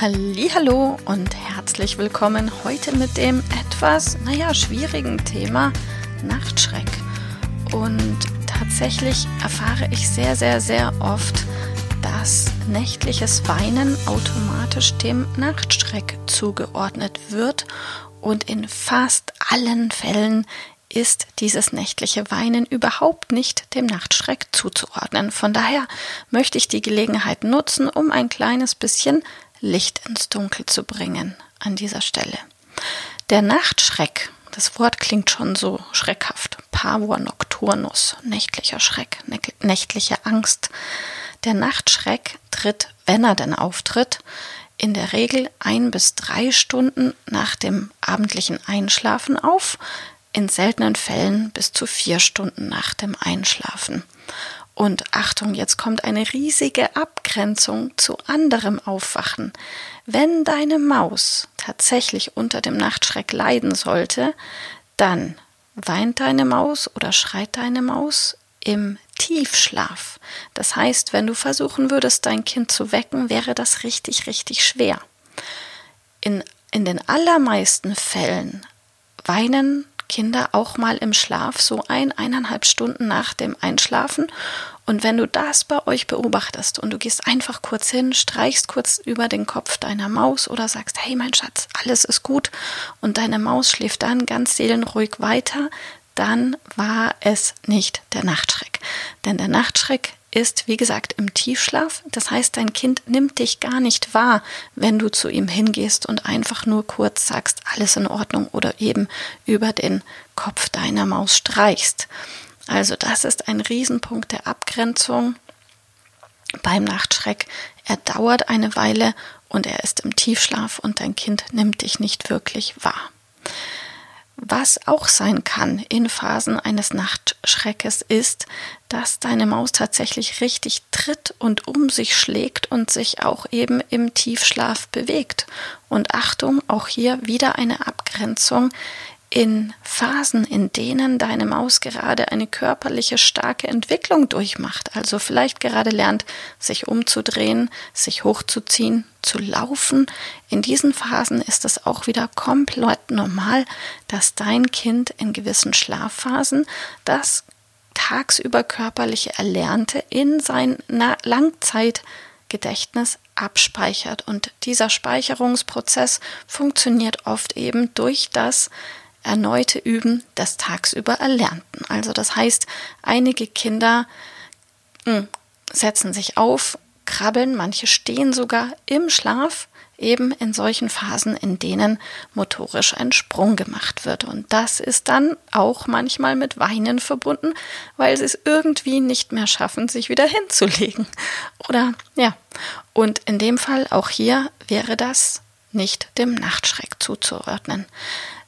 Hallo und herzlich willkommen heute mit dem etwas, naja, schwierigen Thema Nachtschreck. Und tatsächlich erfahre ich sehr, sehr, sehr oft, dass nächtliches Weinen automatisch dem Nachtschreck zugeordnet wird und in fast allen Fällen ist dieses nächtliche Weinen überhaupt nicht dem Nachtschreck zuzuordnen. Von daher möchte ich die Gelegenheit nutzen, um ein kleines bisschen Licht ins Dunkel zu bringen an dieser Stelle. Der Nachtschreck, das Wort klingt schon so schreckhaft. Pavor nocturnus, nächtlicher Schreck, nächtliche Angst. Der Nachtschreck tritt, wenn er denn auftritt, in der Regel ein bis drei Stunden nach dem abendlichen Einschlafen auf, in seltenen Fällen bis zu vier Stunden nach dem Einschlafen. Und Achtung, jetzt kommt eine riesige Abgrenzung zu anderem Aufwachen. Wenn deine Maus tatsächlich unter dem Nachtschreck leiden sollte, dann weint deine Maus oder schreit deine Maus im Tiefschlaf. Das heißt, wenn du versuchen würdest, dein Kind zu wecken, wäre das richtig, richtig schwer. In, in den allermeisten Fällen weinen Kinder auch mal im Schlaf, so ein, eineinhalb Stunden nach dem Einschlafen. Und wenn du das bei euch beobachtest und du gehst einfach kurz hin, streichst kurz über den Kopf deiner Maus oder sagst, hey mein Schatz, alles ist gut und deine Maus schläft dann ganz seelenruhig weiter, dann war es nicht der Nachtschreck. Denn der Nachtschreck ist, wie gesagt, im Tiefschlaf. Das heißt, dein Kind nimmt dich gar nicht wahr, wenn du zu ihm hingehst und einfach nur kurz sagst, alles in Ordnung oder eben über den Kopf deiner Maus streichst. Also das ist ein Riesenpunkt der Abgrenzung beim Nachtschreck. Er dauert eine Weile und er ist im Tiefschlaf und dein Kind nimmt dich nicht wirklich wahr. Was auch sein kann in Phasen eines Nachtschreckes ist, dass deine Maus tatsächlich richtig tritt und um sich schlägt und sich auch eben im Tiefschlaf bewegt. Und Achtung, auch hier wieder eine Abgrenzung in Phasen, in denen deine Maus gerade eine körperliche starke Entwicklung durchmacht, also vielleicht gerade lernt, sich umzudrehen, sich hochzuziehen, zu laufen, in diesen Phasen ist es auch wieder komplett normal, dass dein Kind in gewissen Schlafphasen das tagsüber körperliche Erlernte in sein Langzeitgedächtnis abspeichert. Und dieser Speicherungsprozess funktioniert oft eben durch das erneute Üben des tagsüber Erlernten. Also das heißt, einige Kinder hm, setzen sich auf, krabbeln, manche stehen sogar im Schlaf, eben in solchen Phasen, in denen motorisch ein Sprung gemacht wird. Und das ist dann auch manchmal mit Weinen verbunden, weil sie es irgendwie nicht mehr schaffen, sich wieder hinzulegen. Oder ja. Und in dem Fall auch hier wäre das nicht dem Nachtschreck zuzuordnen.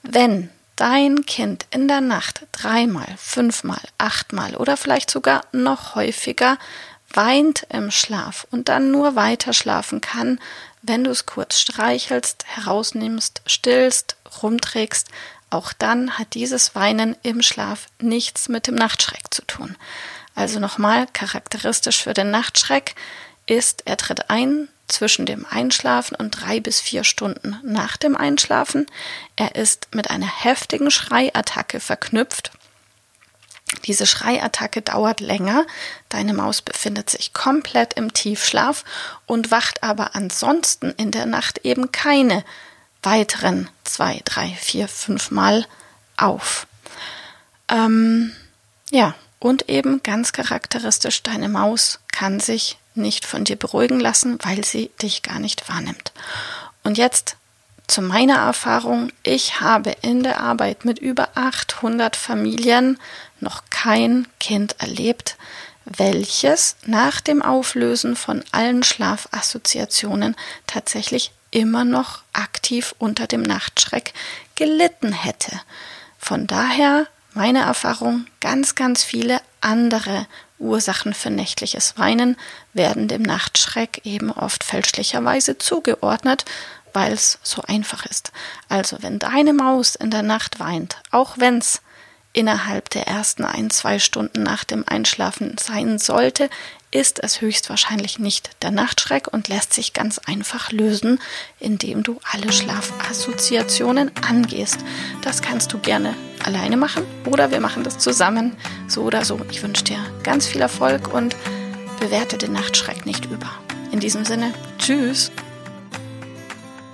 Wenn dein Kind in der Nacht dreimal, fünfmal, achtmal oder vielleicht sogar noch häufiger weint im Schlaf und dann nur weiter schlafen kann, wenn du es kurz streichelst, herausnimmst, stillst, rumträgst, auch dann hat dieses Weinen im Schlaf nichts mit dem Nachtschreck zu tun. Also nochmal charakteristisch für den Nachtschreck ist, er tritt ein, zwischen dem Einschlafen und drei bis vier Stunden nach dem Einschlafen. Er ist mit einer heftigen Schreiattacke verknüpft. Diese Schreiattacke dauert länger. Deine Maus befindet sich komplett im Tiefschlaf und wacht aber ansonsten in der Nacht eben keine weiteren zwei, drei, vier, fünf Mal auf. Ähm, ja, und eben ganz charakteristisch, deine Maus kann sich nicht von dir beruhigen lassen, weil sie dich gar nicht wahrnimmt. Und jetzt zu meiner Erfahrung, ich habe in der Arbeit mit über 800 Familien noch kein Kind erlebt, welches nach dem Auflösen von allen Schlafassoziationen tatsächlich immer noch aktiv unter dem Nachtschreck gelitten hätte. Von daher meine Erfahrung, ganz, ganz viele andere Ursachen für nächtliches Weinen werden dem Nachtschreck eben oft fälschlicherweise zugeordnet, weil es so einfach ist. Also wenn deine Maus in der Nacht weint, auch wenn es innerhalb der ersten ein, zwei Stunden nach dem Einschlafen sein sollte, ist es höchstwahrscheinlich nicht der Nachtschreck und lässt sich ganz einfach lösen, indem du alle Schlafassoziationen angehst. Das kannst du gerne alleine machen oder wir machen das zusammen, so oder so. Ich wünsche dir ganz viel Erfolg und bewerte den Nachtschreck nicht über. In diesem Sinne, tschüss.